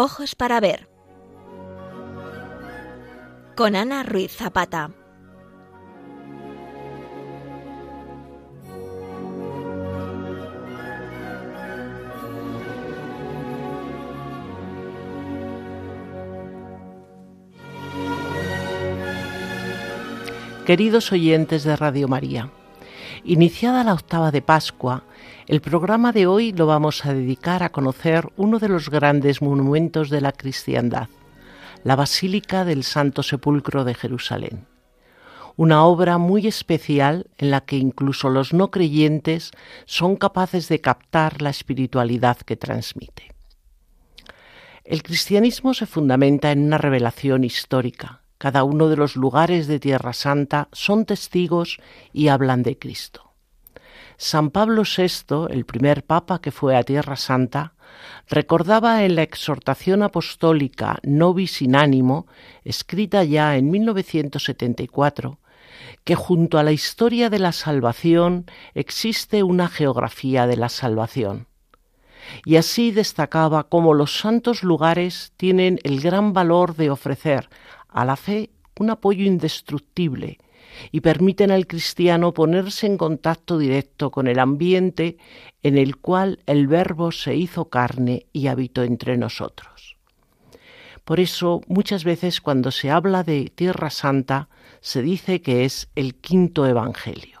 Ojos para ver. Con Ana Ruiz Zapata. Queridos oyentes de Radio María, iniciada la octava de Pascua, el programa de hoy lo vamos a dedicar a conocer uno de los grandes monumentos de la cristiandad, la Basílica del Santo Sepulcro de Jerusalén. Una obra muy especial en la que incluso los no creyentes son capaces de captar la espiritualidad que transmite. El cristianismo se fundamenta en una revelación histórica, cada uno de los lugares de Tierra Santa son testigos y hablan de Cristo. San Pablo VI, el primer papa que fue a Tierra Santa, recordaba en la exhortación apostólica Nobis in Animo, escrita ya en 1974, que junto a la historia de la salvación existe una geografía de la salvación. Y así destacaba cómo los santos lugares tienen el gran valor de ofrecer a la fe un apoyo indestructible y permiten al cristiano ponerse en contacto directo con el ambiente en el cual el Verbo se hizo carne y habitó entre nosotros. Por eso muchas veces cuando se habla de Tierra Santa se dice que es el quinto Evangelio.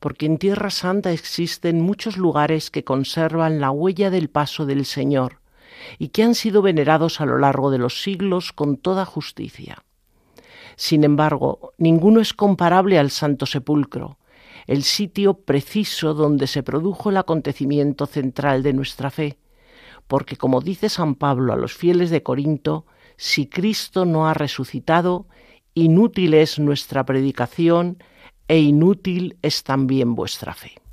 Porque en Tierra Santa existen muchos lugares que conservan la huella del paso del Señor, y que han sido venerados a lo largo de los siglos con toda justicia. Sin embargo, ninguno es comparable al Santo Sepulcro, el sitio preciso donde se produjo el acontecimiento central de nuestra fe, porque como dice San Pablo a los fieles de Corinto, si Cristo no ha resucitado, inútil es nuestra predicación e inútil es también vuestra fe.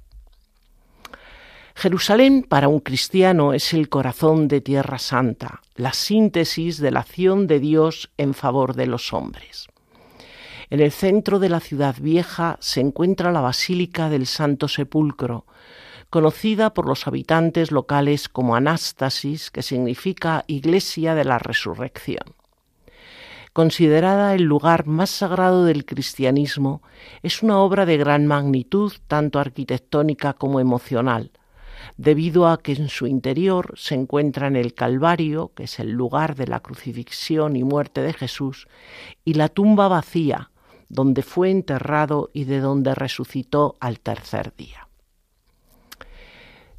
Jerusalén para un cristiano es el corazón de Tierra Santa, la síntesis de la acción de Dios en favor de los hombres. En el centro de la ciudad vieja se encuentra la Basílica del Santo Sepulcro, conocida por los habitantes locales como Anástasis, que significa Iglesia de la Resurrección. Considerada el lugar más sagrado del cristianismo, es una obra de gran magnitud tanto arquitectónica como emocional, debido a que en su interior se encuentran el Calvario, que es el lugar de la crucifixión y muerte de Jesús, y la tumba vacía, donde fue enterrado y de donde resucitó al tercer día.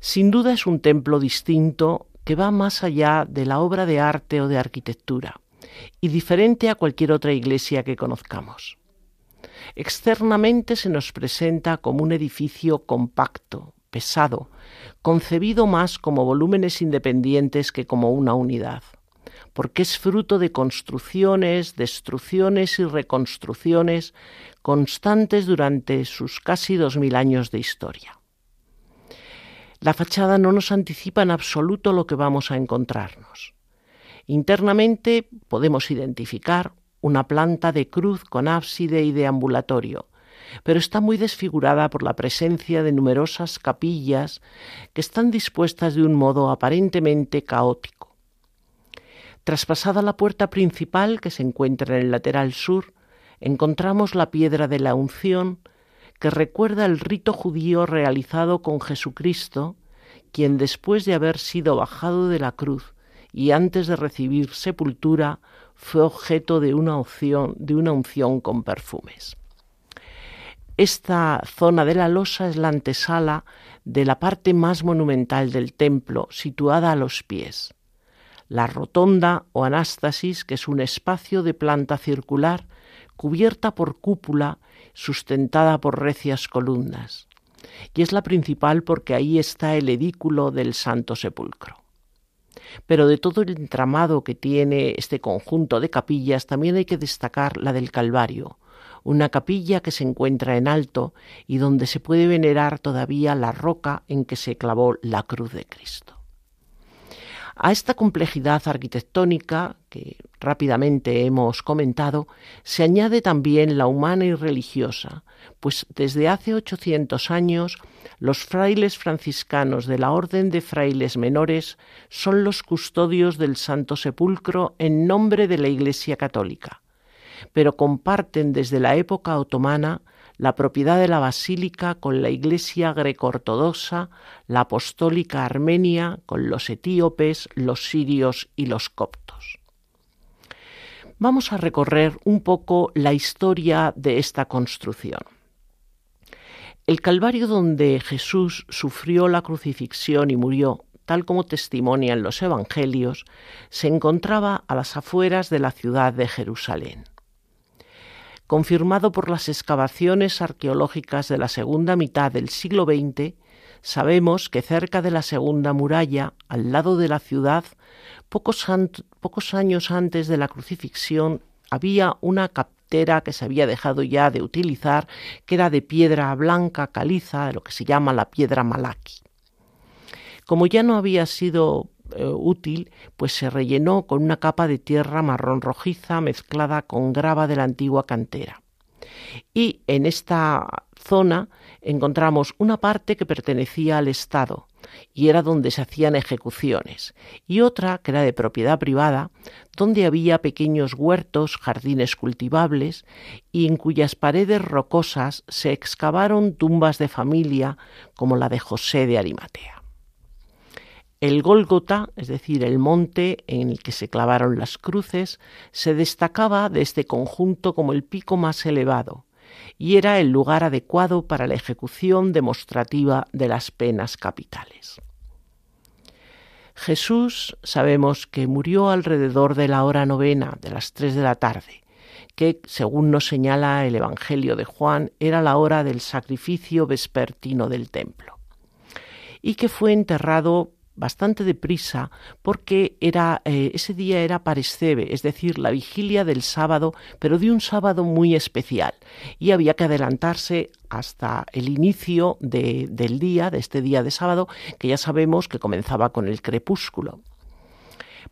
Sin duda es un templo distinto que va más allá de la obra de arte o de arquitectura, y diferente a cualquier otra iglesia que conozcamos. Externamente se nos presenta como un edificio compacto, pesado, concebido más como volúmenes independientes que como una unidad, porque es fruto de construcciones, destrucciones y reconstrucciones constantes durante sus casi dos mil años de historia. La fachada no nos anticipa en absoluto lo que vamos a encontrarnos. Internamente podemos identificar una planta de cruz con ábside y deambulatorio, pero está muy desfigurada por la presencia de numerosas capillas que están dispuestas de un modo aparentemente caótico. Traspasada la puerta principal que se encuentra en el lateral sur, encontramos la piedra de la unción que recuerda el rito judío realizado con Jesucristo, quien después de haber sido bajado de la cruz y antes de recibir sepultura fue objeto de una unción, de una unción con perfumes. Esta zona de la losa es la antesala de la parte más monumental del templo, situada a los pies. La rotonda o anástasis, que es un espacio de planta circular cubierta por cúpula sustentada por recias columnas. Y es la principal porque ahí está el edículo del Santo Sepulcro. Pero de todo el entramado que tiene este conjunto de capillas también hay que destacar la del Calvario, una capilla que se encuentra en alto y donde se puede venerar todavía la roca en que se clavó la cruz de Cristo. A esta complejidad arquitectónica, que rápidamente hemos comentado, se añade también la humana y religiosa, pues desde hace 800 años los frailes franciscanos de la Orden de Frailes Menores son los custodios del Santo Sepulcro en nombre de la Iglesia Católica, pero comparten desde la época otomana la propiedad de la basílica con la Iglesia greco-ortodoxa, la apostólica armenia con los etíopes, los sirios y los coptos. Vamos a recorrer un poco la historia de esta construcción. El Calvario donde Jesús sufrió la crucifixión y murió, tal como testimonian los Evangelios, se encontraba a las afueras de la ciudad de Jerusalén confirmado por las excavaciones arqueológicas de la segunda mitad del siglo XX, sabemos que cerca de la segunda muralla, al lado de la ciudad, pocos, años antes de la crucifixión, había una captera que se había dejado ya de utilizar, que era de piedra blanca caliza, lo que se llama la piedra malaki. Como ya no había sido eh, útil, pues se rellenó con una capa de tierra marrón rojiza mezclada con grava de la antigua cantera. Y en esta zona encontramos una parte que pertenecía al Estado y era donde se hacían ejecuciones, y otra que era de propiedad privada, donde había pequeños huertos, jardines cultivables, y en cuyas paredes rocosas se excavaron tumbas de familia como la de José de Arimatea. El Gólgota, es decir, el monte en el que se clavaron las cruces, se destacaba de este conjunto como el pico más elevado y era el lugar adecuado para la ejecución demostrativa de las penas capitales. Jesús sabemos que murió alrededor de la hora novena, de las tres de la tarde, que, según nos señala el Evangelio de Juan, era la hora del sacrificio vespertino del templo, y que fue enterrado bastante deprisa porque era eh, ese día era parescebe, es decir, la vigilia del sábado, pero de un sábado muy especial y había que adelantarse hasta el inicio del día, de este día de sábado, que ya sabemos que comenzaba con el crepúsculo.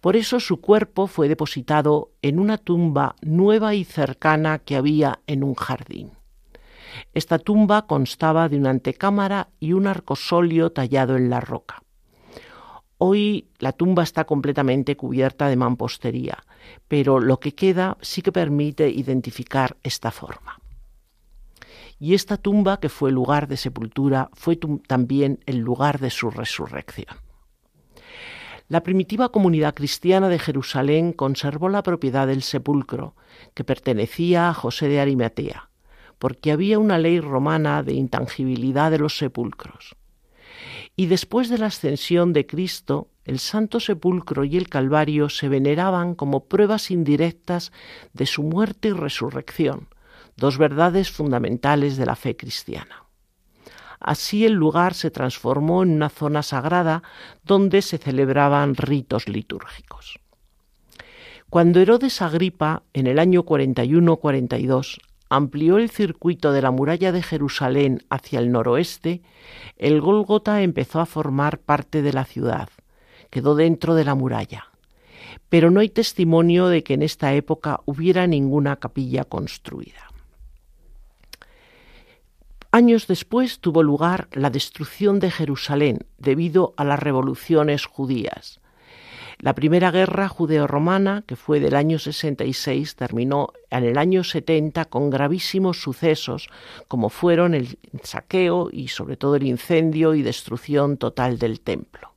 Por eso su cuerpo fue depositado en una tumba nueva y cercana que había en un jardín. Esta tumba constaba de una antecámara y un arcosolio tallado en la roca. Hoy la tumba está completamente cubierta de mampostería, pero lo que queda sí que permite identificar esta forma. Y esta tumba, que fue lugar de sepultura, fue también el lugar de su resurrección. La primitiva comunidad cristiana de Jerusalén conservó la propiedad del sepulcro, que pertenecía a José de Arimatea, porque había una ley romana de intangibilidad de los sepulcros y después de la ascensión de Cristo, el Santo Sepulcro y el Calvario se veneraban como pruebas indirectas de su muerte y resurrección, dos verdades fundamentales de la fe cristiana. Así el lugar se transformó en una zona sagrada donde se celebraban ritos litúrgicos. Cuando Herodes Agripa, en el año 41-42, amplió el circuito de la muralla de Jerusalén hacia el noroeste, el Gólgota empezó a formar parte de la ciudad, quedó dentro de la muralla. Pero no hay testimonio de que en esta época hubiera ninguna capilla construida. Años después tuvo lugar la destrucción de Jerusalén debido a las revoluciones judías. La primera guerra judeo-romana, que fue del año 66, terminó en el año 70 con gravísimos sucesos, como fueron el saqueo y sobre todo el incendio y destrucción total del templo.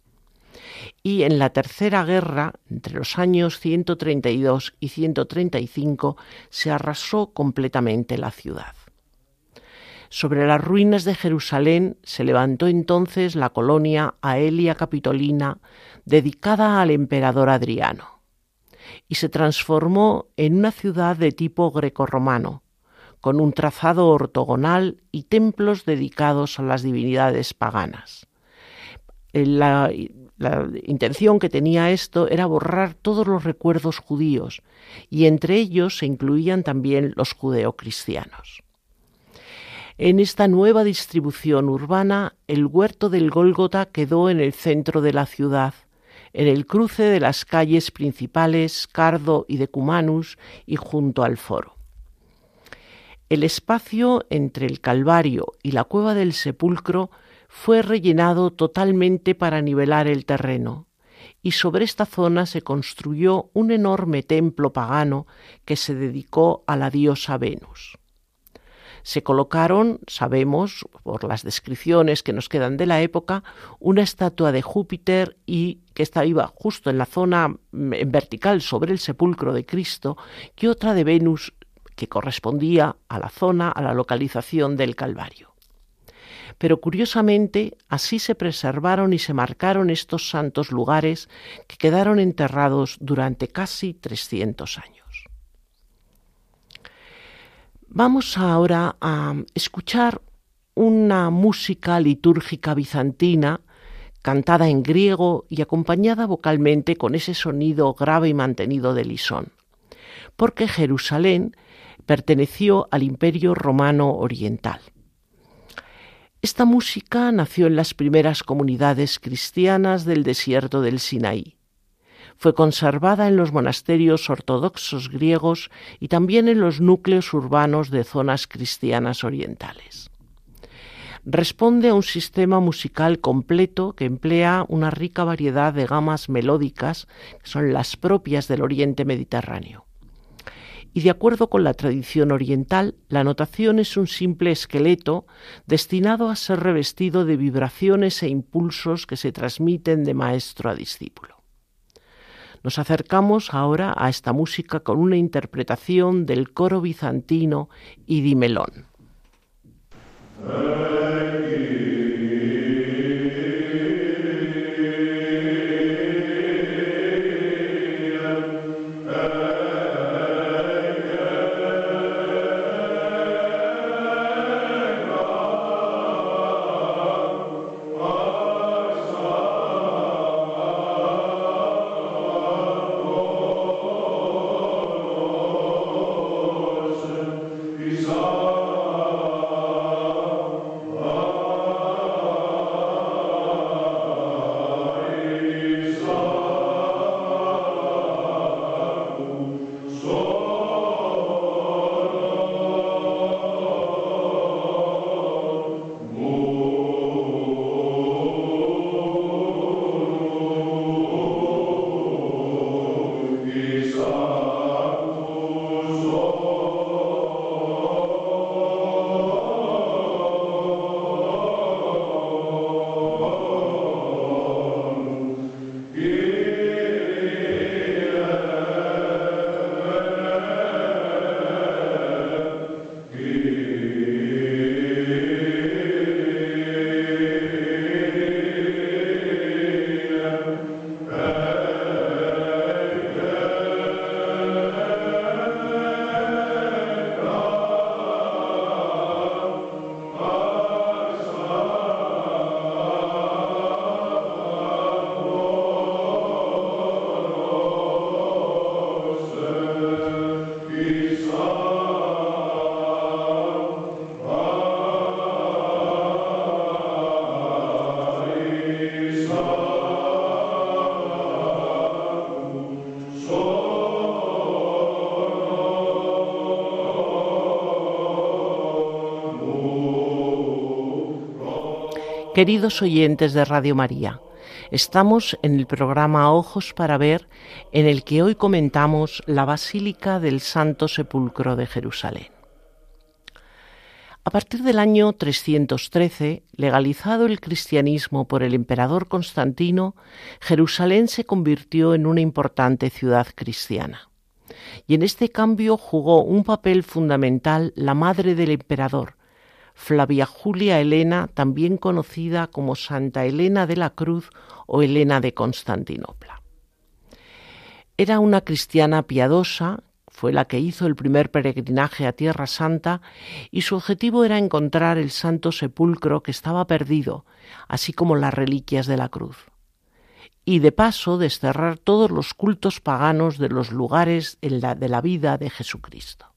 Y en la tercera guerra, entre los años 132 y 135, se arrasó completamente la ciudad. Sobre las ruinas de Jerusalén se levantó entonces la colonia Aelia Capitolina dedicada al emperador Adriano y se transformó en una ciudad de tipo grecorromano, con un trazado ortogonal y templos dedicados a las divinidades paganas. La, la, intención que tenía esto era borrar todos los recuerdos judíos, y entre ellos se incluían también los judeocristianos. En esta nueva distribución urbana, el huerto del Gólgota quedó en el centro de la ciudad, en el cruce de las calles principales Cardo y Decumanus y junto al foro. El espacio entre el Calvario y la cueva del sepulcro fue rellenado totalmente para nivelar el terreno, y sobre esta zona se construyó un enorme templo pagano que se dedicó a la diosa Venus. Se colocaron, sabemos por las descripciones que nos quedan de la época, una estatua de Júpiter y que estaba justo en la zona en vertical sobre el sepulcro de Cristo y otra de Venus que correspondía a la zona, a la localización del Calvario. Pero curiosamente, así se preservaron y se marcaron estos santos lugares que quedaron enterrados durante casi 300 años. Vamos ahora a escuchar una música litúrgica bizantina cantada en griego y acompañada vocalmente con ese sonido grave y mantenido de lisón, porque Jerusalén perteneció al Imperio Romano Oriental. Esta música nació en las primeras comunidades cristianas del desierto del Sinaí fue conservada en los monasterios ortodoxos griegos y también en los núcleos urbanos de zonas cristianas orientales. Responde a un sistema musical completo que emplea una rica variedad de gamas melódicas que son las propias del Oriente Mediterráneo. Y de acuerdo con la tradición oriental, la notación es un simple esqueleto destinado a ser revestido de vibraciones e impulsos que se transmiten de maestro a discípulo. Nos acercamos ahora a esta música con una interpretación del coro bizantino y Dimelón. Queridos oyentes de Radio María, estamos en el programa Ojos para Ver, en el que hoy comentamos la Basílica del Santo Sepulcro de Jerusalén. A partir del año 313, legalizado el cristianismo por el emperador Constantino, Jerusalén se convirtió en una importante ciudad cristiana. Y en este cambio jugó un papel fundamental la madre del emperador, Flavia Julia Elena, también conocida como Santa Elena de la Cruz o Elena de Constantinopla. Era una cristiana piadosa, fue la que hizo el primer peregrinaje a Tierra Santa y su objetivo era encontrar el Santo Sepulcro que estaba perdido, así como las reliquias de la cruz. Y de paso desterrar todos los cultos paganos de los lugares de la vida de Jesucristo.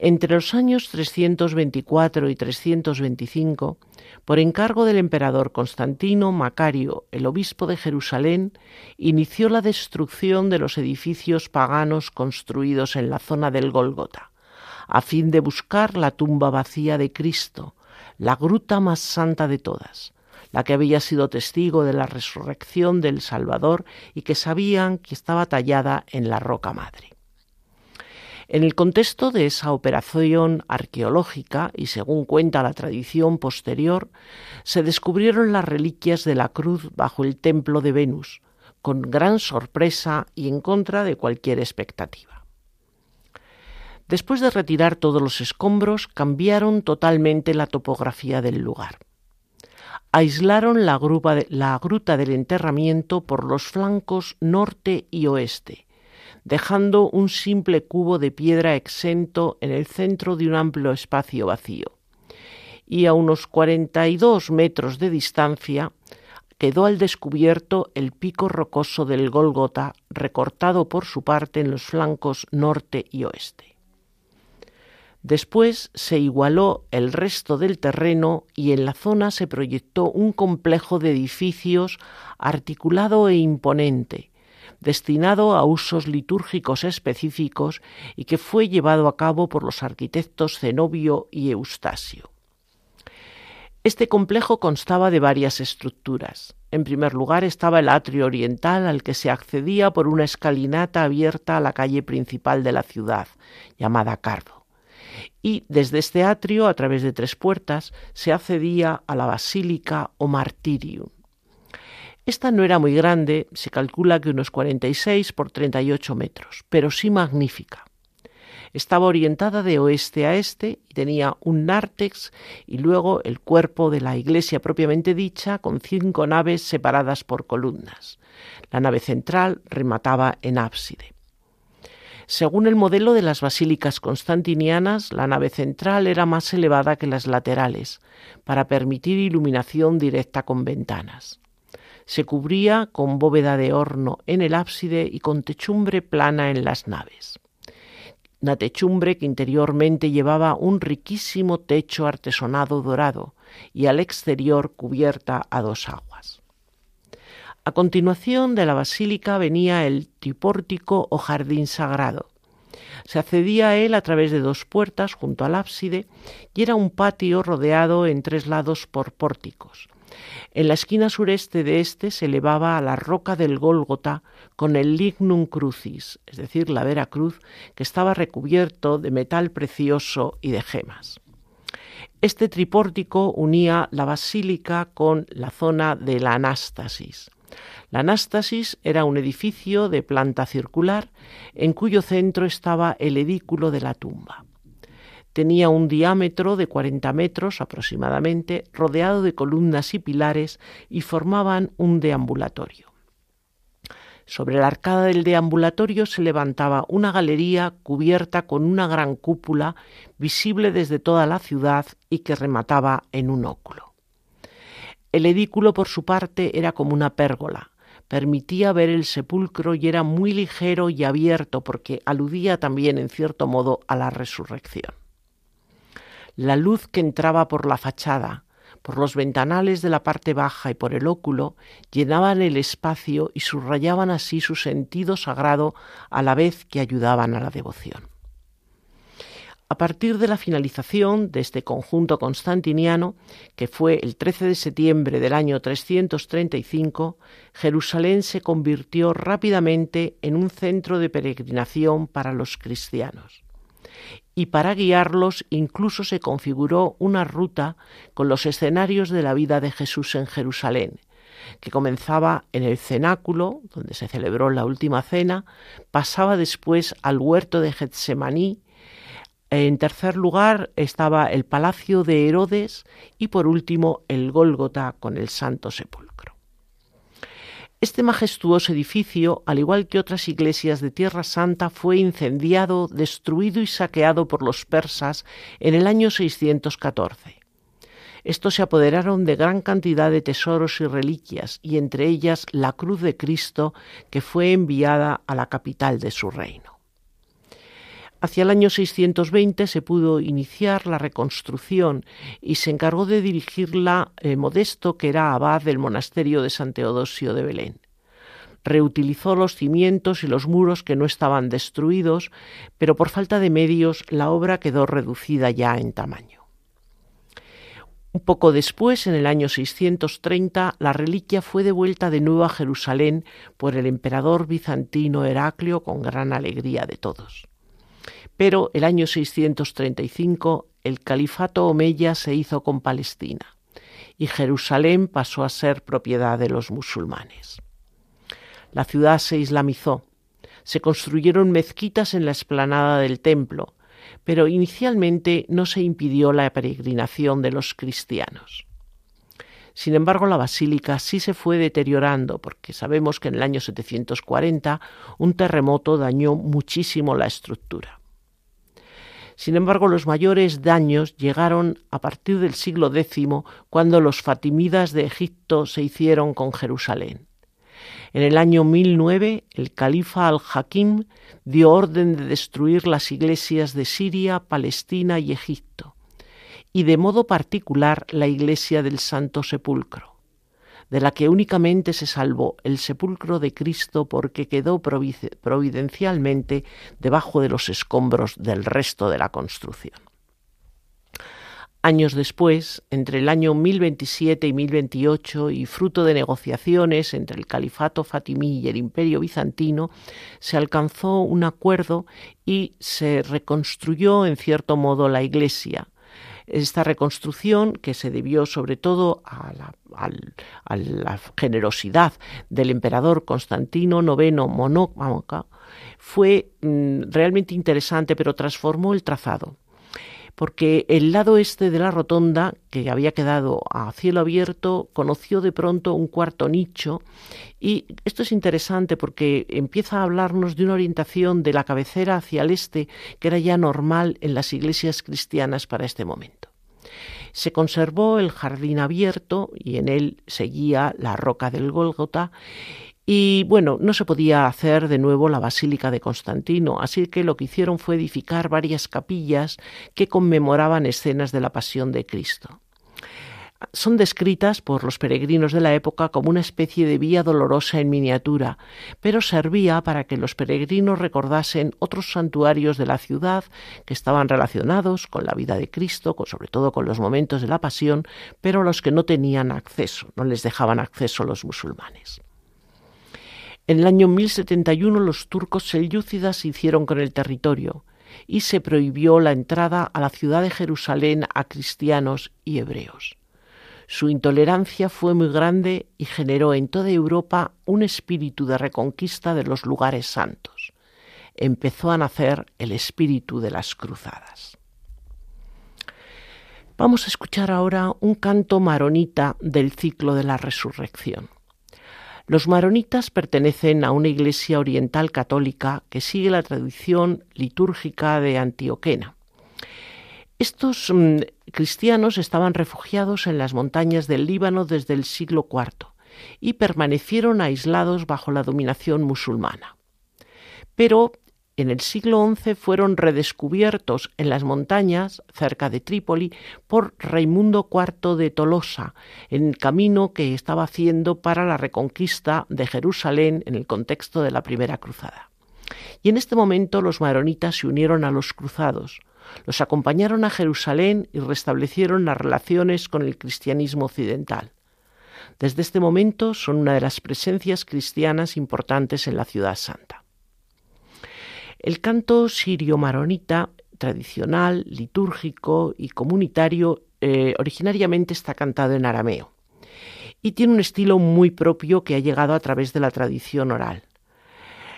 Entre los años 324 y 325, por encargo del emperador Constantino, Macario, el obispo de Jerusalén, inició la destrucción de los edificios paganos construidos en la zona del Gólgota, a fin de buscar la tumba vacía de Cristo, la gruta más santa de todas, la que había sido testigo de la resurrección del Salvador y que sabían que estaba tallada en la roca madre. En el contexto de esa operación arqueológica, y según cuenta la tradición posterior, se descubrieron las reliquias de la cruz bajo el templo de Venus, con gran sorpresa y en contra de cualquier expectativa. Después de retirar todos los escombros, cambiaron totalmente la topografía del lugar. Aislaron la, gruta del enterramiento por los flancos norte y oeste, dejando un simple cubo de piedra exento en el centro de un amplio espacio vacío. Y a unos 42 metros de distancia quedó al descubierto el pico rocoso del Gólgota, recortado por su parte en los flancos norte y oeste. Después se igualó el resto del terreno y en la zona se proyectó un complejo de edificios articulado e imponente, destinado a usos litúrgicos específicos y que fue llevado a cabo por los arquitectos Zenobio y Eustasio. Este complejo constaba de varias estructuras. En primer lugar estaba el atrio oriental al que se accedía por una escalinata abierta a la calle principal de la ciudad, llamada Cardo. Y desde este atrio, a través de tres puertas, se accedía a la basílica o martirium. Esta no era muy grande, se calcula que unos 46 por 38 metros, pero sí magnífica. Estaba orientada de oeste a este y tenía un nártex y luego el cuerpo de la iglesia propiamente dicha con cinco naves separadas por columnas. La nave central remataba en ábside. Según el modelo de las basílicas constantinianas, la nave central era más elevada que las laterales, para permitir iluminación directa con ventanas. Se cubría con bóveda de horno en el ábside y con techumbre plana en las naves. Una techumbre que interiormente llevaba un riquísimo techo artesonado dorado y al exterior cubierta a dos aguas. A continuación de la basílica venía el tripórtico o jardín sagrado. Se accedía a él a través de dos puertas junto al ábside y era un patio rodeado en tres lados por pórticos. En la esquina sureste de este se elevaba a la roca del Gólgota con el lignum crucis, es decir, la vera cruz, que estaba recubierto de metal precioso y de gemas. Este tripórtico unía la basílica con la zona de la Anástasis. La Anástasis era un edificio de planta circular en cuyo centro estaba el edículo de la tumba. Tenía un diámetro de 40 metros aproximadamente, rodeado de columnas y pilares y formaban un deambulatorio. Sobre la arcada del deambulatorio se levantaba una galería cubierta con una gran cúpula visible desde toda la ciudad y que remataba en un óculo. El edículo, por su parte, era como una pérgola, permitía ver el sepulcro y era muy ligero y abierto porque aludía también en cierto modo a la resurrección. La luz que entraba por la fachada, por los ventanales de la parte baja y por el óculo, llenaban el espacio y subrayaban así su sentido sagrado a la vez que ayudaban a la devoción. A partir de la finalización de este conjunto constantiniano, que fue el 13 de septiembre del año 335, Jerusalén se convirtió rápidamente en un centro de peregrinación para los cristianos y para guiarlos incluso se configuró una ruta con los escenarios de la vida de Jesús en Jerusalén, que comenzaba en el cenáculo, donde se celebró la última cena, pasaba después al huerto de Getsemaní, en tercer lugar estaba el palacio de Herodes y por último el Gólgota con el Santo Sepulcro. Este majestuoso edificio, al igual que otras iglesias de Tierra Santa, fue incendiado, destruido y saqueado por los persas en el año 614. Estos se apoderaron de gran cantidad de tesoros y reliquias, y entre ellas la cruz de Cristo, que fue enviada a la capital de su reino. Hacia el año 620 se pudo iniciar la reconstrucción y se encargó de dirigirla eh, Modesto, que era abad del monasterio de San Teodosio de Belén. Reutilizó los cimientos y los muros que no estaban destruidos, pero por falta de medios la obra quedó reducida ya en tamaño. Un poco después, en el año 630, la reliquia fue devuelta de nuevo a Jerusalén por el emperador bizantino Heraclio con gran alegría de todos. Pero el año 635 el califato omeya se hizo con Palestina y Jerusalén pasó a ser propiedad de los musulmanes. La ciudad se islamizó, se construyeron mezquitas en la explanada del templo, pero inicialmente no se impidió la peregrinación de los cristianos. Sin embargo, la basílica sí se fue deteriorando porque sabemos que en el año 740 un terremoto dañó muchísimo la estructura. Sin embargo, los mayores daños llegaron a partir del siglo X, cuando los fatimidas de Egipto se hicieron con Jerusalén. En el año 1009, el califa al-Hakim dio orden de destruir las iglesias de Siria, Palestina y Egipto, y de modo particular la iglesia del Santo Sepulcro de la que únicamente se salvó el sepulcro de Cristo porque quedó providencialmente debajo de los escombros del resto de la construcción. Años después, entre el año 1027 y 1028, y fruto de negociaciones entre el califato fatimí y el imperio bizantino, se alcanzó un acuerdo y se reconstruyó en cierto modo la iglesia, esta reconstrucción, que se debió sobre todo a la, generosidad del emperador Constantino IX Monómaca, fue mm, realmente interesante, pero transformó el trazado porque el lado este de la rotonda, que había quedado a cielo abierto, conoció de pronto un cuarto nicho y esto es interesante porque empieza a hablarnos de una orientación de la cabecera hacia el este que era ya normal en las iglesias cristianas para este momento. Se conservó el jardín abierto y en él seguía la roca del Gólgota y bueno, no se podía hacer de nuevo la Basílica de Constantino, así que lo que hicieron fue edificar varias capillas que conmemoraban escenas de la pasión de Cristo son descritas por los peregrinos de la época como una especie de vía dolorosa en miniatura, pero servía para que los peregrinos recordasen otros santuarios de la ciudad que estaban relacionados con la vida de Cristo, sobre todo con los momentos de la pasión, pero a los que no tenían acceso, no les dejaban acceso los musulmanes. En el año 1071 los turcos selyúcidas se hicieron con el territorio y se prohibió la entrada a la ciudad de Jerusalén a cristianos y hebreos. Su intolerancia fue muy grande y generó en toda Europa un espíritu de reconquista de los lugares santos. Empezó a nacer el espíritu de las cruzadas. Vamos a escuchar ahora un canto maronita del ciclo de la resurrección. Los maronitas pertenecen a una iglesia oriental católica que sigue la tradición litúrgica de Antioquena. Estos mm, cristianos estaban refugiados en las montañas del Líbano desde el siglo IV y permanecieron aislados bajo la dominación musulmana. Pero en el siglo XI fueron redescubiertos en las montañas cerca de Trípoli por Raimundo IV de Tolosa, en el camino que estaba haciendo para la reconquista de Jerusalén en el contexto de la Primera Cruzada. Y en este momento los maronitas se unieron a los cruzados, los acompañaron a Jerusalén y restablecieron las relaciones con el cristianismo occidental. Desde este momento son una de las presencias cristianas importantes en la ciudad santa. El canto sirio-maronita tradicional, litúrgico y comunitario eh, originariamente está cantado en arameo y tiene un estilo muy propio que ha llegado a través de la tradición oral.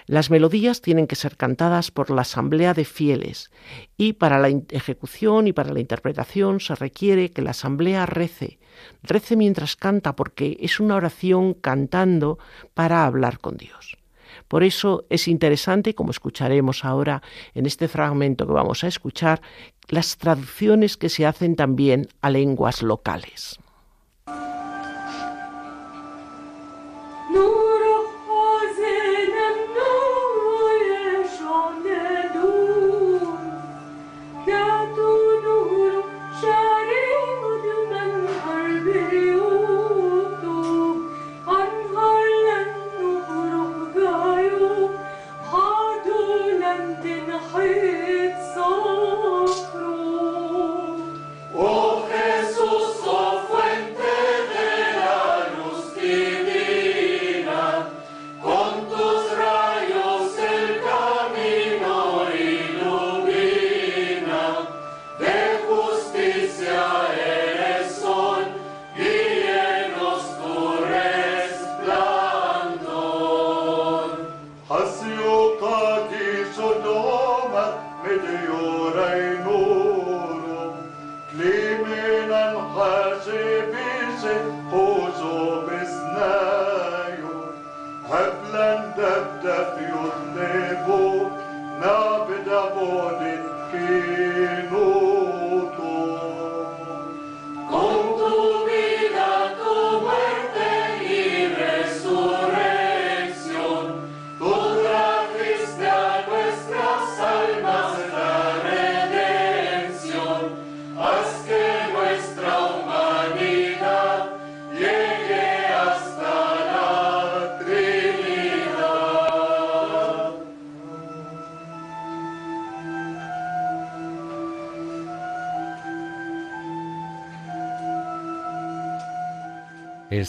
Las melodías tienen que ser cantadas por la asamblea de fieles y para la ejecución y para la interpretación se requiere que la asamblea rece, rece mientras canta porque es una oración cantando para hablar con Dios. Por eso es interesante, como escucharemos ahora en este fragmento que vamos a escuchar, las traducciones que se hacen también a lenguas locales.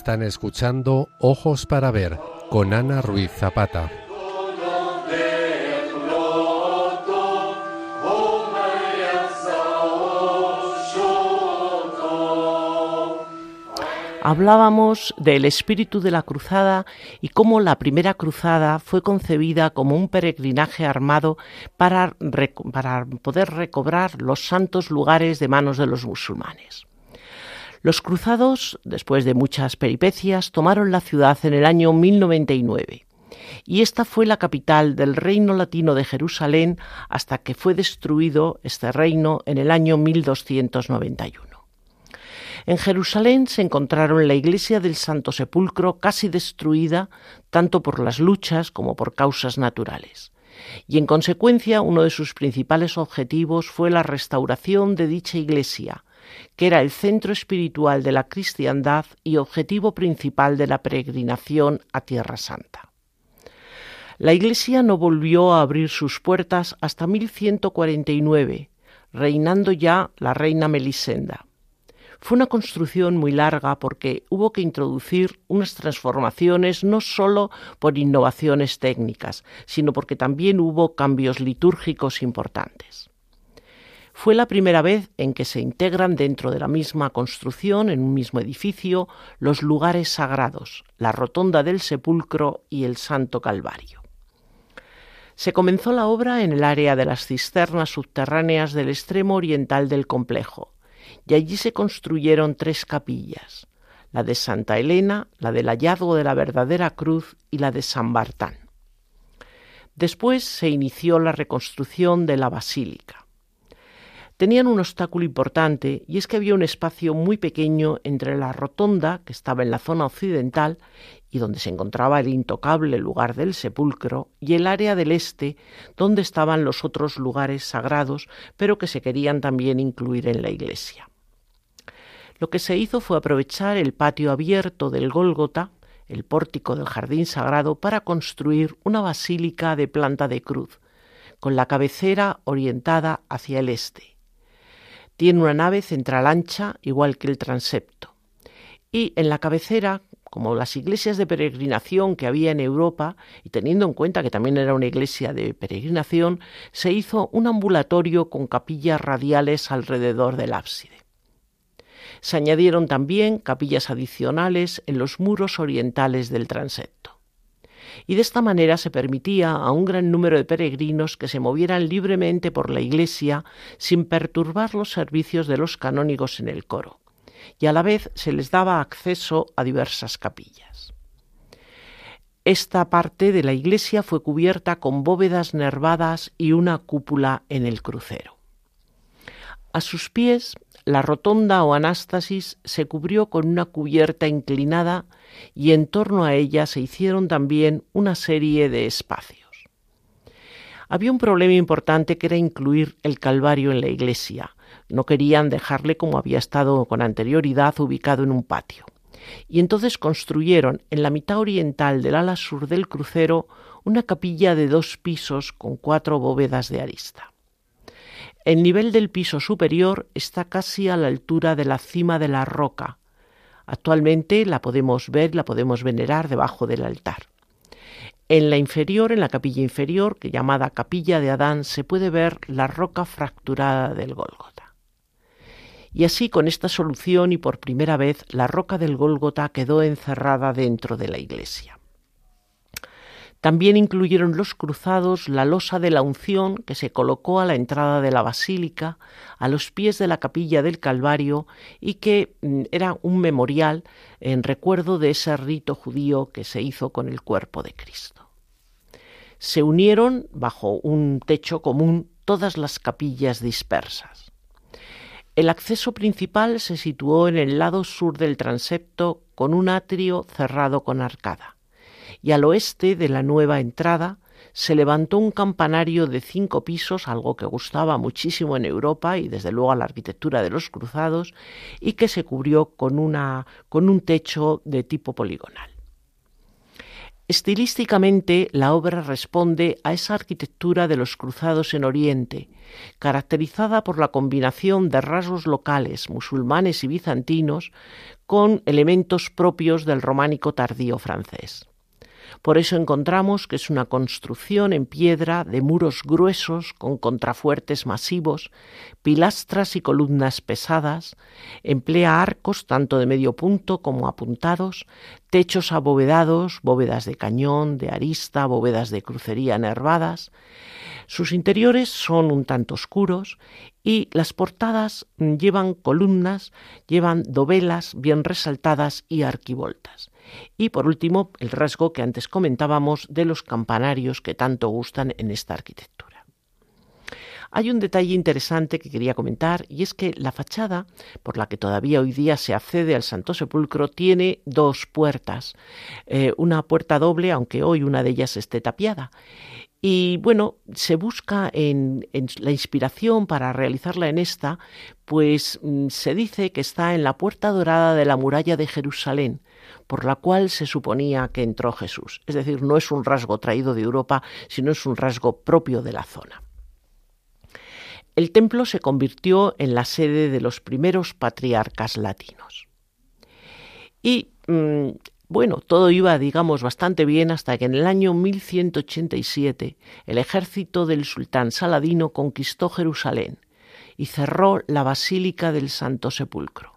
Están escuchando Ojos para Ver con Ana Ruiz Zapata. Hablábamos del espíritu de la cruzada y cómo la primera cruzada fue concebida como un peregrinaje armado para, para poder recobrar los santos lugares de manos de los musulmanes. Los cruzados, después de muchas peripecias, tomaron la ciudad en el año 1099 y esta fue la capital del reino latino de Jerusalén hasta que fue destruido este reino en el año 1291. En Jerusalén se encontraron la iglesia del Santo Sepulcro casi destruida tanto por las luchas como por causas naturales. Y en consecuencia uno de sus principales objetivos fue la restauración de dicha iglesia, que era el centro espiritual de la cristiandad y objetivo principal de la peregrinación a Tierra Santa. La Iglesia no volvió a abrir sus puertas hasta 1149, reinando ya la reina Melisenda. Fue una construcción muy larga porque hubo que introducir unas transformaciones no sólo por innovaciones técnicas, sino porque también hubo cambios litúrgicos importantes. Fue la primera vez en que se integran dentro de la misma construcción, en un mismo edificio, los lugares sagrados, la rotonda del sepulcro y el Santo Calvario. Se comenzó la obra en el área de las cisternas subterráneas del extremo oriental del complejo, y allí se construyeron tres capillas, la de Santa Elena, la del hallazgo de la verdadera cruz y la de San Bartán. Después se inició la reconstrucción de la basílica tenían un obstáculo importante y es que había un espacio muy pequeño entre la rotonda, que estaba en la zona occidental y donde se encontraba el intocable lugar del sepulcro, y el área del este, donde estaban los otros lugares sagrados, pero que se querían también incluir en la iglesia. Lo que se hizo fue aprovechar el patio abierto del Gólgota, el pórtico del jardín sagrado, para construir una basílica de planta de cruz, con la cabecera orientada hacia el este tiene una nave central ancha, igual que el transepto. Y en la cabecera, como las iglesias de peregrinación que había en Europa, y teniendo en cuenta que también era una iglesia de peregrinación, se hizo un ambulatorio con capillas radiales alrededor del ábside. Se añadieron también capillas adicionales en los muros orientales del transepto y de esta manera se permitía a un gran número de peregrinos que se movieran libremente por la iglesia sin perturbar los servicios de los canónigos en el coro, y a la vez se les daba acceso a diversas capillas. Esta parte de la iglesia fue cubierta con bóvedas nervadas y una cúpula en el crucero. A sus pies la rotonda o anástasis se cubrió con una cubierta inclinada y en torno a ella se hicieron también una serie de espacios. Había un problema importante que era incluir el Calvario en la iglesia. No querían dejarle como había estado con anterioridad ubicado en un patio. Y entonces construyeron en la mitad oriental del ala sur del crucero una capilla de dos pisos con cuatro bóvedas de arista. El nivel del piso superior está casi a la altura de la cima de la roca. Actualmente la podemos ver, la podemos venerar debajo del altar. En la inferior, en la capilla inferior, que llamada capilla de Adán, se puede ver la roca fracturada del Gólgota. Y así, con esta solución y por primera vez, la roca del Gólgota quedó encerrada dentro de la iglesia. También incluyeron los cruzados la losa de la unción que se colocó a la entrada de la basílica, a los pies de la capilla del Calvario y que mm, era un memorial en recuerdo de ese rito judío que se hizo con el cuerpo de Cristo. se unieron bajo un techo común todas las capillas dispersas. El acceso principal se situó en el lado sur del transepto con un atrio cerrado con arcada, y al oeste de la nueva entrada se levantó un campanario de cinco pisos, algo que gustaba muchísimo en Europa y desde luego a la arquitectura de los cruzados, y que se cubrió con, una, con un techo de tipo poligonal. Estilísticamente, la obra responde a esa arquitectura de los cruzados en Oriente, caracterizada por la combinación de rasgos locales musulmanes y bizantinos con elementos propios del románico tardío francés. Por eso encontramos que es una construcción en piedra de muros gruesos con contrafuertes masivos, pilastras y columnas pesadas, emplea arcos tanto de medio punto como apuntados, techos abovedados, bóvedas de cañón, de arista, bóvedas de crucería nervadas. Sus interiores son un tanto oscuros y las portadas llevan columnas, llevan dovelas bien resaltadas y arquivoltas. Y por último, el rasgo que antes comentábamos de los campanarios que tanto gustan en esta arquitectura. Hay un detalle interesante que quería comentar y es que la fachada, por la que todavía hoy día se accede al Santo Sepulcro, tiene dos puertas. Eh, una puerta doble, aunque hoy una de ellas esté tapiada. Y bueno, se busca en, la inspiración para realizarla en esta, pues mm, se dice que está en la puerta dorada de la muralla de Jerusalén, por la cual se suponía que entró Jesús. Es decir, no es un rasgo traído de Europa, sino es un rasgo propio de la zona. El templo se convirtió en la sede de los primeros patriarcas latinos. Y mm, bueno, todo iba, digamos, bastante bien hasta que en el año 1187 el ejército del sultán Saladino conquistó Jerusalén y cerró la Basílica del Santo Sepulcro.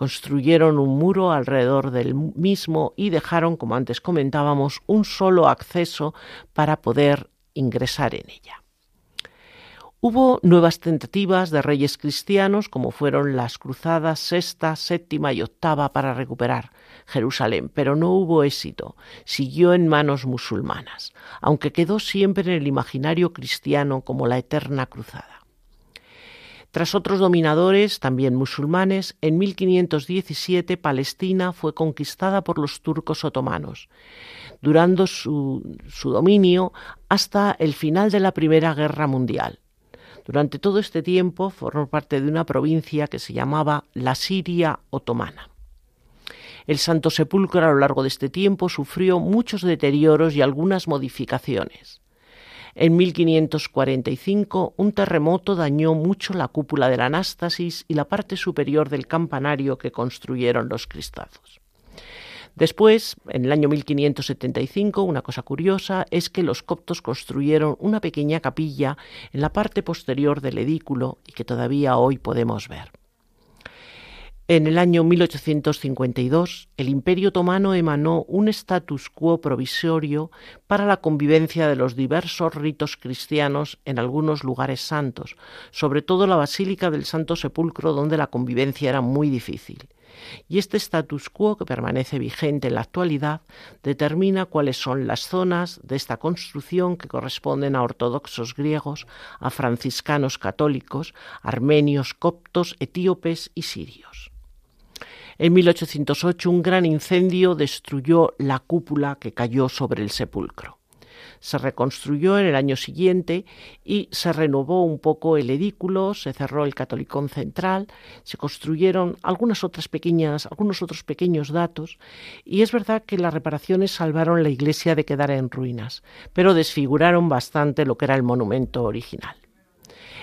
Construyeron un muro alrededor del mismo y dejaron, como antes comentábamos, un solo acceso para poder ingresar en ella. Hubo nuevas tentativas de reyes cristianos, como fueron las cruzadas sexta, séptima y octava, para recuperar Jerusalén, pero no hubo éxito, siguió en manos musulmanas, aunque quedó siempre en el imaginario cristiano como la eterna cruzada. Tras otros dominadores, también musulmanes, en 1517 Palestina fue conquistada por los turcos otomanos, durando su, su dominio hasta el final de la Primera Guerra Mundial. Durante todo este tiempo formó parte de una provincia que se llamaba la Siria otomana. El Santo Sepulcro a lo largo de este tiempo sufrió muchos deterioros y algunas modificaciones. En 1545 un terremoto dañó mucho la cúpula del Anástasis y la parte superior del campanario que construyeron los cristazos. Después, en el año 1575, una cosa curiosa es que los coptos construyeron una pequeña capilla en la parte posterior del edículo y que todavía hoy podemos ver. En el año 1852, el Imperio Otomano emanó un status quo provisorio para la convivencia de los diversos ritos cristianos en algunos lugares santos, sobre todo la Basílica del Santo Sepulcro, donde la convivencia era muy difícil. Y este status quo, que permanece vigente en la actualidad, determina cuáles son las zonas de esta construcción que corresponden a ortodoxos griegos, a franciscanos católicos, armenios, coptos, etíopes y sirios. En 1808 un gran incendio destruyó la cúpula que cayó sobre el sepulcro. Se reconstruyó en el año siguiente y se renovó un poco el edículo, se cerró el catolicón central, se construyeron algunas otras pequeñas, algunos otros pequeños datos y es verdad que las reparaciones salvaron la iglesia de quedar en ruinas, pero desfiguraron bastante lo que era el monumento original.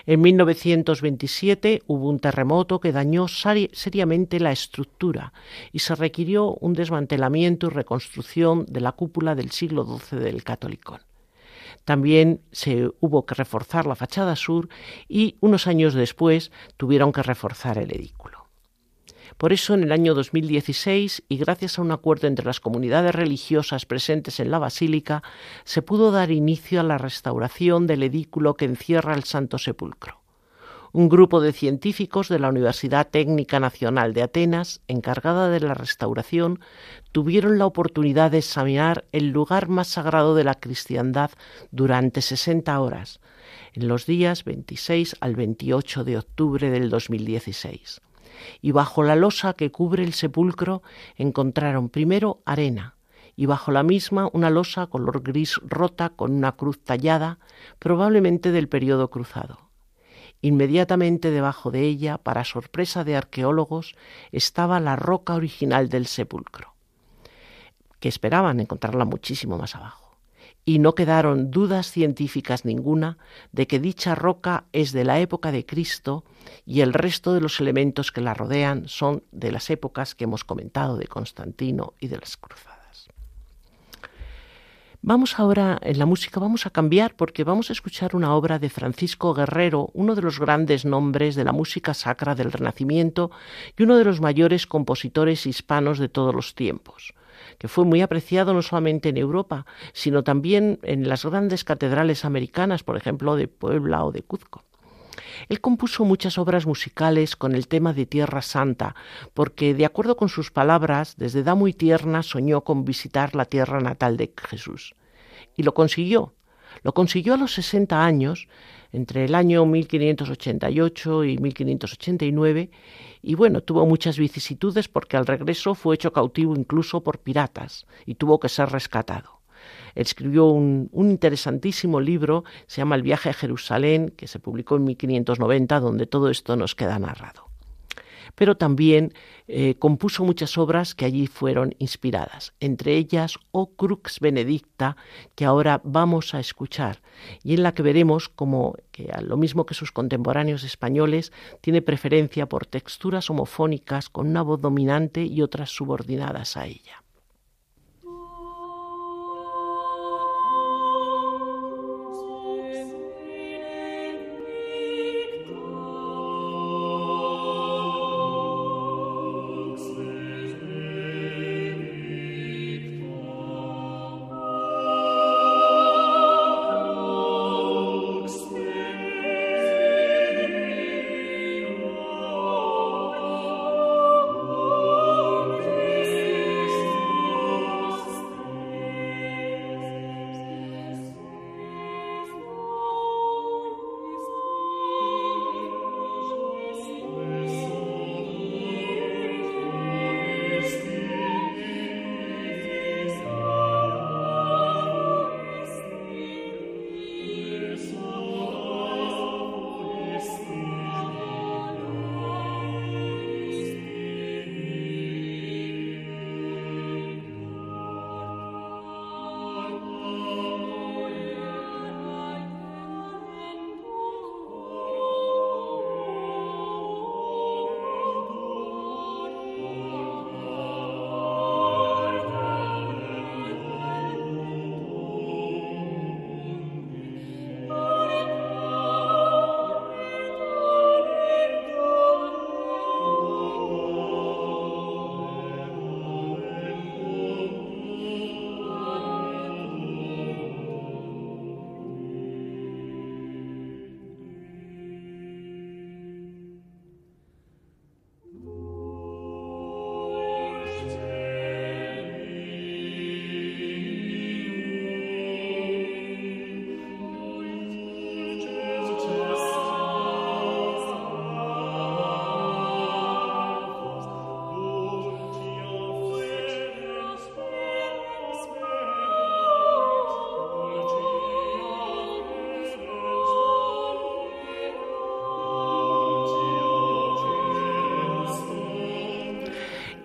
En 1927 hubo un terremoto que dañó seriamente la estructura y se requirió un desmantelamiento y reconstrucción de la cúpula del siglo XII del Catolicón. También se hubo que reforzar la fachada sur y unos años después tuvieron que reforzar el edículo. Por eso, en el año 2016, y gracias a un acuerdo entre las comunidades religiosas presentes en la basílica, se pudo dar inicio a la restauración del edículo que encierra el Santo Sepulcro. un grupo de científicos de la Universidad Técnica Nacional de Atenas, encargada de la restauración, tuvieron la oportunidad de examinar el lugar más sagrado de la cristiandad durante 60 horas, en los días 26 al 28 de octubre del 2016. Y bajo la losa que cubre el sepulcro encontraron primero arena, y bajo la misma una losa color gris rota con una cruz tallada, probablemente del periodo cruzado. Inmediatamente debajo de ella, para sorpresa de arqueólogos, estaba la roca original del sepulcro, que esperaban encontrarla muchísimo más abajo. Y no quedaron dudas científicas ninguna de que dicha roca es de la época de Cristo y el resto de los elementos que la rodean son de las épocas que hemos comentado de Constantino y de las cruzadas. Vamos ahora en la música, vamos a cambiar porque vamos a escuchar una obra de Francisco Guerrero, uno de los grandes nombres de la música sacra del Renacimiento y uno de los mayores compositores hispanos de todos los tiempos que fue muy apreciado no solamente en Europa, sino también en las grandes catedrales americanas, por ejemplo, de Puebla o de Cuzco. Él compuso muchas obras musicales con el tema de Tierra Santa, porque, de acuerdo con sus palabras, desde edad muy tierna soñó con visitar la tierra natal de Jesús. Y lo consiguió. Lo consiguió a los 60 años, entre el año 1588 y 1589, y bueno, tuvo muchas vicisitudes porque al regreso fue hecho cautivo incluso por piratas y tuvo que ser rescatado. Escribió un, interesantísimo libro, se llama El viaje a Jerusalén, que se publicó en 1590, donde todo esto nos queda narrado pero también eh, compuso muchas obras que allí fueron inspiradas, entre ellas O Crux Benedicta, que ahora vamos a escuchar, y en la que veremos como que, lo mismo que sus contemporáneos españoles, tiene preferencia por texturas homofónicas con una voz dominante y otras subordinadas a ella.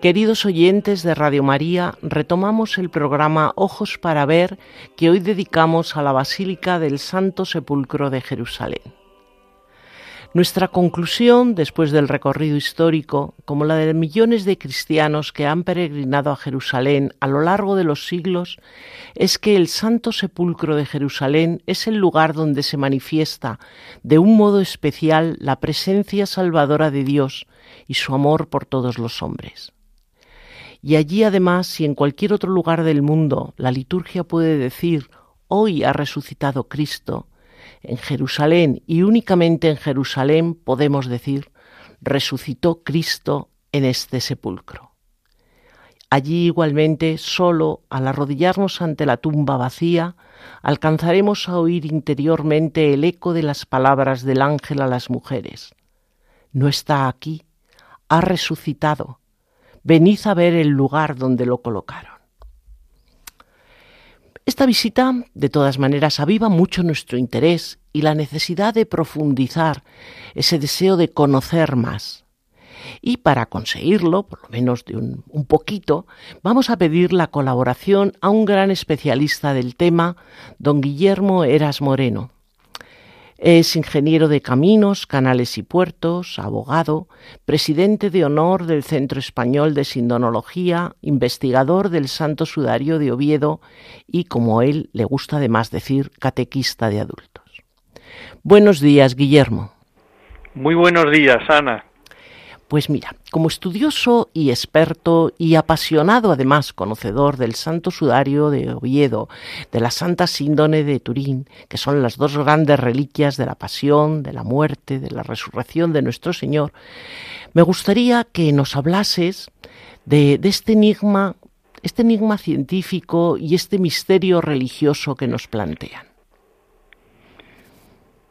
Queridos oyentes de Radio María, retomamos el programa Ojos para Ver que hoy dedicamos a la Basílica del Santo Sepulcro de Jerusalén. Nuestra conclusión, después del recorrido histórico, como la de millones de cristianos que han peregrinado a Jerusalén a lo largo de los siglos, es que el Santo Sepulcro de Jerusalén es el lugar donde se manifiesta de un modo especial la presencia salvadora de Dios y su amor por todos los hombres. Y allí además, si en cualquier otro lugar del mundo la liturgia puede decir, hoy ha resucitado Cristo, En Jerusalén y únicamente en Jerusalén podemos decir, resucitó Cristo en este sepulcro. Allí igualmente, solo al arrodillarnos ante la tumba vacía, alcanzaremos a oír interiormente el eco de las palabras del ángel a las mujeres. No está aquí, ha resucitado. Venid a ver el lugar donde lo colocaron. Esta visita, de todas maneras, aviva mucho nuestro interés y la necesidad de profundizar, ese deseo de conocer más. Y para conseguirlo, por lo menos de un, un, poquito, vamos a pedir la colaboración a un gran especialista del tema, don Guillermo Eras Moreno. Es ingeniero de caminos, canales y puertos, abogado, presidente de honor del Centro Español de Sindonología, investigador del Santo Sudario de Oviedo y, como él le gusta además decir, catequista de adultos. Buenos días, Guillermo. Muy buenos días, Ana. Pues mira, como estudioso y experto y apasionado además conocedor del Santo Sudario de Oviedo, de la Santa Síndone de Turín, que son las dos grandes reliquias de la pasión, de la muerte, de la resurrección de nuestro Señor, me gustaría que nos hablases de, de este enigma, este enigma científico y este misterio religioso que nos plantean.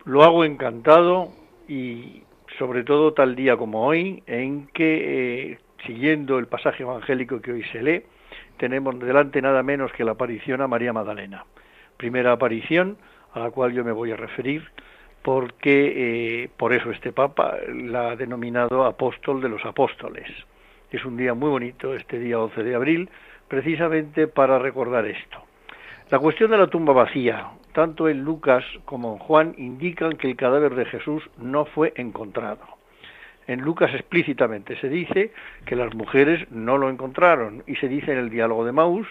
Lo hago encantado y sobre todo tal día como hoy, en que, eh, siguiendo el pasaje evangélico que hoy se lee, tenemos delante nada menos que la aparición a María Magdalena. Primera aparición a la cual yo me voy a referir porque eh, por eso este Papa la ha denominado apóstol de los apóstoles. Es un día muy bonito, este día 11 de abril, precisamente para recordar esto. La cuestión de la tumba vacía, tanto en Lucas como en Juan indican que el cadáver de Jesús no fue encontrado. En Lucas explícitamente se dice que las mujeres no lo encontraron y se dice en el diálogo de Maús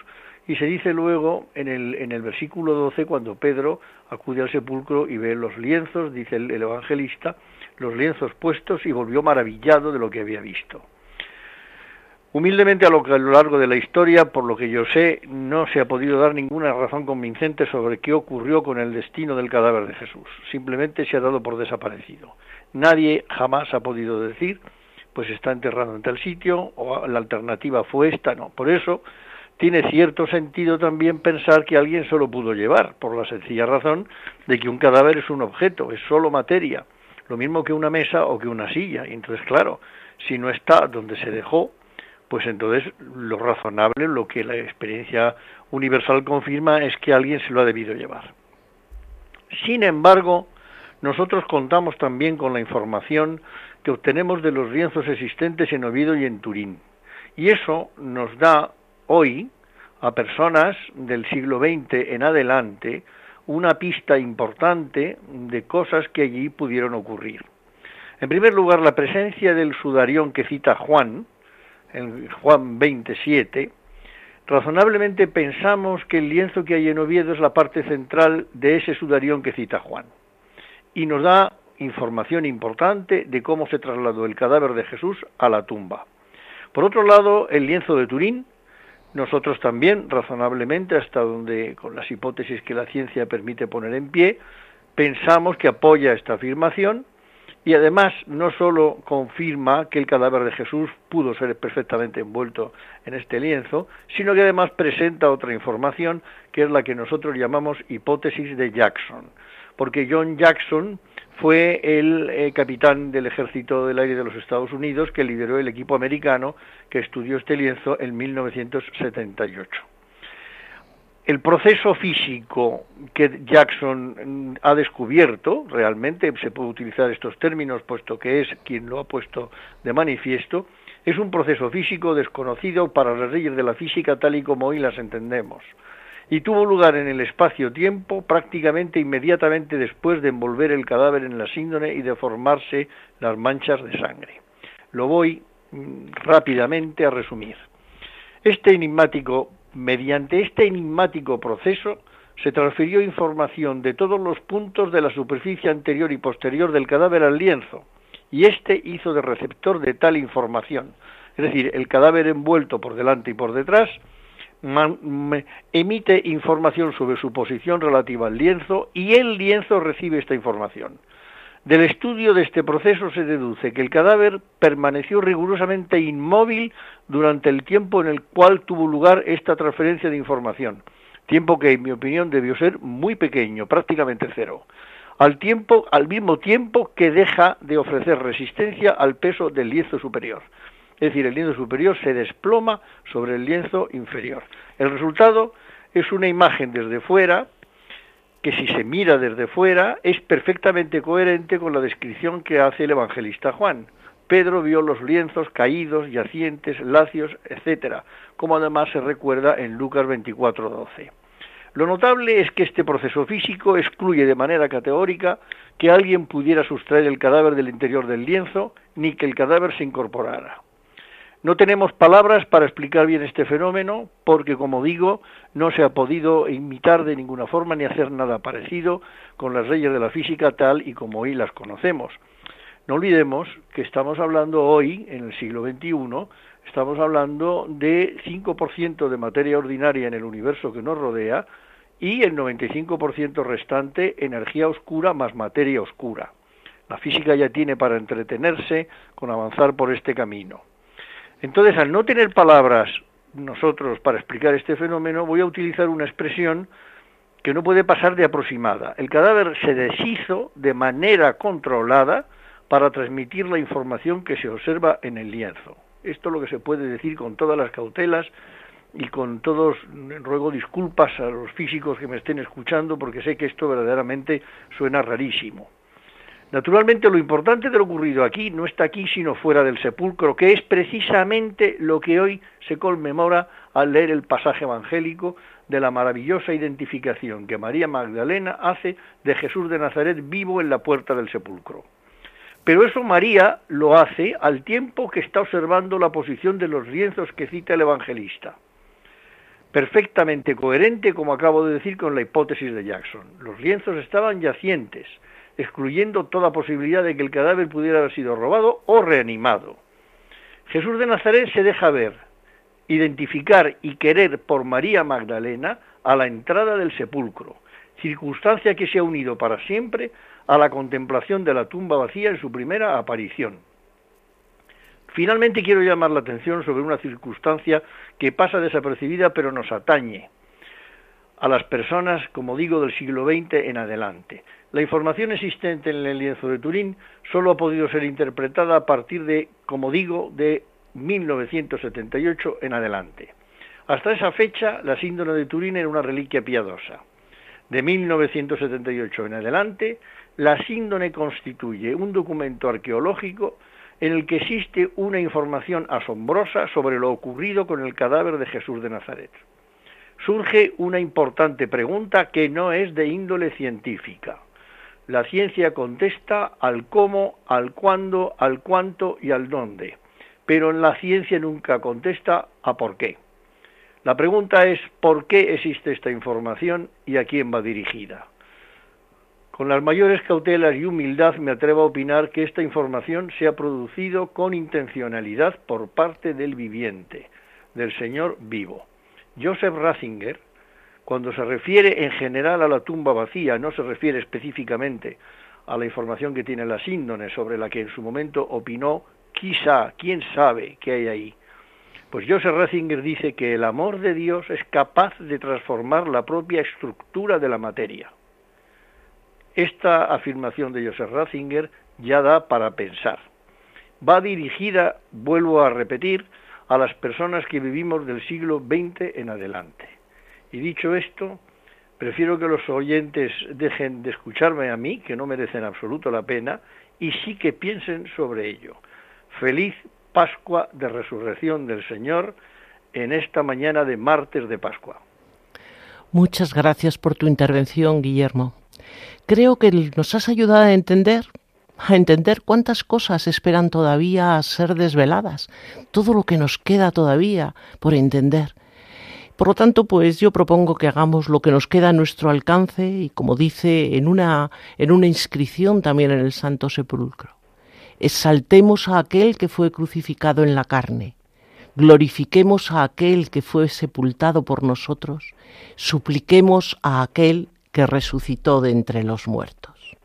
y se dice luego en el, en el versículo 12 cuando Pedro acude al sepulcro y ve los lienzos, dice el, el evangelista, los lienzos puestos y volvió maravillado de lo que había visto. Humildemente a lo, que a lo largo de la historia, por lo que yo sé, no se ha podido dar ninguna razón convincente sobre qué ocurrió con el destino del cadáver de Jesús. Simplemente se ha dado por desaparecido. Nadie jamás ha podido decir, pues está enterrado en tal sitio, o la alternativa fue esta, no. Por eso tiene cierto sentido también pensar que alguien solo pudo llevar, por la sencilla razón de que un cadáver es un objeto, es solo materia, lo mismo que una mesa o que una silla. Y entonces, claro, si no está donde se dejó, pues entonces lo razonable, lo que la experiencia universal confirma es que alguien se lo ha debido llevar. Sin embargo, nosotros contamos también con la información que obtenemos de los lienzos existentes en Oviedo y en Turín. Y eso nos da hoy, a personas del siglo XX en adelante, una pista importante de cosas que allí pudieron ocurrir. En primer lugar, la presencia del sudarión que cita Juan, en Juan 27, razonablemente pensamos que el lienzo que hay en Oviedo es la parte central de ese sudarión que cita Juan. Y nos da información importante de cómo se trasladó el cadáver de Jesús a la tumba. Por otro lado, el lienzo de Turín, nosotros también, razonablemente, hasta donde con las hipótesis que la ciencia permite poner en pie, pensamos que apoya esta afirmación y además no solo confirma que el cadáver de Jesús pudo ser perfectamente envuelto en este lienzo, sino que además presenta otra información que es la que nosotros llamamos hipótesis de Jackson, porque John Jackson fue el eh, capitán del ejército del aire de los Estados Unidos que lideró el equipo americano que estudió este lienzo en 1978 el proceso físico que Jackson mm, ha descubierto, realmente se puede utilizar estos términos puesto que es quien lo ha puesto de manifiesto, es un proceso físico desconocido para las leyes de la física tal y como hoy las entendemos, y tuvo lugar en el espacio-tiempo prácticamente inmediatamente después de envolver el cadáver en la síndrome y de formarse las manchas de sangre. Lo voy mm, rápidamente a resumir. Este enigmático Mediante este enigmático proceso se transfirió información de todos los puntos de la superficie anterior y posterior del cadáver al lienzo, y éste hizo de receptor de tal información. Es decir, el cadáver envuelto por delante y por detrás emite información sobre su posición relativa al lienzo y el lienzo recibe esta información. Del estudio de este proceso se deduce que el cadáver permaneció rigurosamente inmóvil durante el tiempo en el cual tuvo lugar esta transferencia de información, tiempo que en mi opinión debió ser muy pequeño, prácticamente cero, al tiempo al mismo tiempo que deja de ofrecer resistencia al peso del lienzo superior. Es decir, el lienzo superior se desploma sobre el lienzo inferior. El resultado es una imagen desde fuera que si se mira desde fuera es perfectamente coherente con la descripción que hace el evangelista Juan. Pedro vio los lienzos caídos, yacientes, lacios, etcétera, como además se recuerda en Lucas 24:12. Lo notable es que este proceso físico excluye de manera categórica que alguien pudiera sustraer el cadáver del interior del lienzo, ni que el cadáver se incorporara. No tenemos palabras para explicar bien este fenómeno porque, como digo, no se ha podido imitar de ninguna forma ni hacer nada parecido con las leyes de la física tal y como hoy las conocemos. No olvidemos que estamos hablando hoy, en el siglo XXI, estamos hablando de 5% de materia ordinaria en el universo que nos rodea y el 95% restante energía oscura más materia oscura. La física ya tiene para entretenerse con avanzar por este camino. Entonces, al no tener palabras nosotros para explicar este fenómeno, voy a utilizar una expresión que no puede pasar de aproximada. El cadáver se deshizo de manera controlada para transmitir la información que se observa en el lienzo. Esto es lo que se puede decir con todas las cautelas y con todos, ruego disculpas a los físicos que me estén escuchando porque sé que esto verdaderamente suena rarísimo. Naturalmente lo importante de lo ocurrido aquí no está aquí sino fuera del sepulcro, que es precisamente lo que hoy se conmemora al leer el pasaje evangélico de la maravillosa identificación que María Magdalena hace de Jesús de Nazaret vivo en la puerta del sepulcro. Pero eso María lo hace al tiempo que está observando la posición de los lienzos que cita el evangelista. Perfectamente coherente, como acabo de decir, con la hipótesis de Jackson. Los lienzos estaban yacientes, excluyendo toda posibilidad de que el cadáver pudiera haber sido robado o reanimado. Jesús de Nazaret se deja ver, identificar y querer por María Magdalena a la entrada del sepulcro, circunstancia que se ha unido para siempre a la contemplación de la tumba vacía en su primera aparición. Finalmente quiero llamar la atención sobre una circunstancia que pasa desapercibida pero nos atañe a las personas, como digo, del siglo XX en adelante. La información existente en el lienzo de Turín solo ha podido ser interpretada a partir de, como digo, de 1978 en adelante. Hasta esa fecha, la síndrome de Turín era una reliquia piadosa. De 1978 en adelante, la síndrome constituye un documento arqueológico en el que existe una información asombrosa sobre lo ocurrido con el cadáver de Jesús de Nazaret. Surge una importante pregunta que no es de índole científica la ciencia contesta al cómo, al cuándo, al cuánto y al dónde, pero la ciencia nunca contesta a por qué. La pregunta es por qué existe esta información y a quién va dirigida. Con las mayores cautelas y humildad me atrevo a opinar que esta información se ha producido con intencionalidad por parte del viviente, del Señor vivo. Joseph Ratzinger, cuando se refiere en general a la tumba vacía, no se refiere específicamente a la información que tiene la síndone sobre la que en su momento opinó, quizá, quién sabe qué hay ahí. Pues Joseph Ratzinger dice que el amor de Dios es capaz de transformar la propia estructura de la materia. Esta afirmación de Joseph Ratzinger ya da para pensar. Va dirigida, vuelvo a repetir, a las personas que vivimos del siglo XX en adelante. Y dicho esto, prefiero que los oyentes dejen de escucharme a mí, que no merecen absoluto la pena, y sí que piensen sobre ello. Feliz Pascua de Resurrección del Señor en esta mañana de martes de Pascua. Muchas gracias por tu intervención, Guillermo. Creo que nos has ayudado a entender a entender cuántas cosas esperan todavía a ser desveladas, todo lo que nos queda todavía por entender por lo tanto, pues yo propongo que hagamos lo que nos queda a nuestro alcance y como dice en una, en una inscripción también en el Santo Sepulcro, exaltemos a aquel que fue crucificado en la carne, glorifiquemos a aquel que fue sepultado por nosotros, supliquemos a aquel que resucitó de entre los muertos.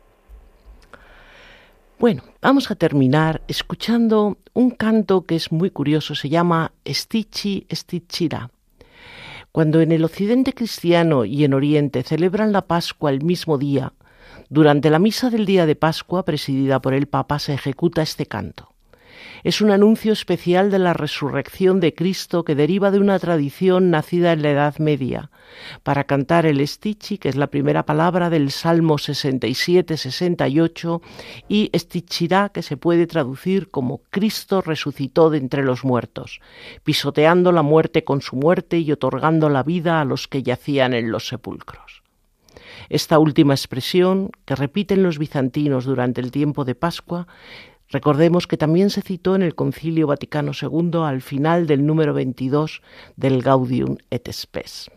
Bueno, vamos a terminar escuchando un canto que es muy curioso, se llama Stichi Stichira. Cuando en el occidente cristiano y en Oriente celebran la Pascua el mismo día, durante la misa del día de Pascua presidida por el Papa se ejecuta este canto es un anuncio especial de la resurrección de Cristo que deriva de una tradición nacida en la Edad Media, para cantar el Stichi, que es la primera palabra del Salmo 67-68, y Stichirá, que se puede traducir como Cristo resucitó de entre los muertos, pisoteando la muerte con su muerte y otorgando la vida a los que yacían en los sepulcros. Esta última expresión, que repiten los bizantinos durante el tiempo de Pascua, Recordemos que también se citó en el Concilio Vaticano II al final del número 22 del Gaudium et Spes.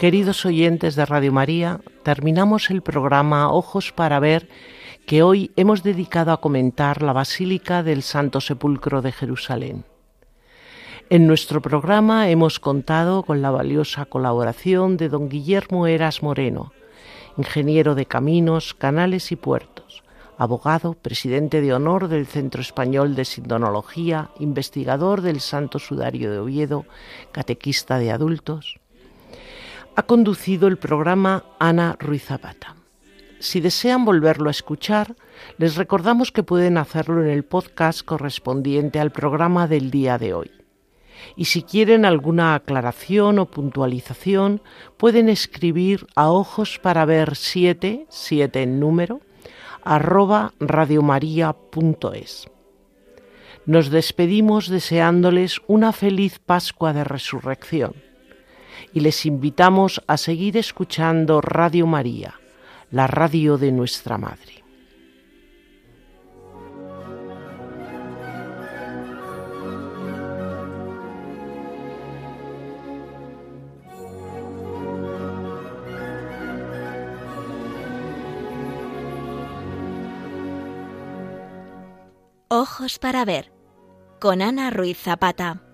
Queridos oyentes de Radio María, terminamos el programa Ojos para Ver que hoy hemos dedicado a comentar la Basílica del Santo Sepulcro de Jerusalén. En nuestro programa hemos contado con la valiosa colaboración de don Guillermo Eras Moreno, ingeniero de caminos, canales y puertos, abogado, presidente de honor del Centro Español de Sindonología, investigador del Santo Sudario de Oviedo, catequista de adultos, ha conducido el programa Ana Ruiz Zapata. Si desean volverlo a escuchar, les recordamos que pueden hacerlo en el podcast correspondiente al programa del día de hoy. Y si quieren alguna aclaración o puntualización, pueden escribir a ojos para ver 7, 7 en número, arroba radiomaria.es. Nos despedimos deseándoles una feliz Pascua de Resurrección y les invitamos a seguir escuchando Radio María, la radio de nuestra Madre. Ojos para ver con Ana Ruiz Zapata.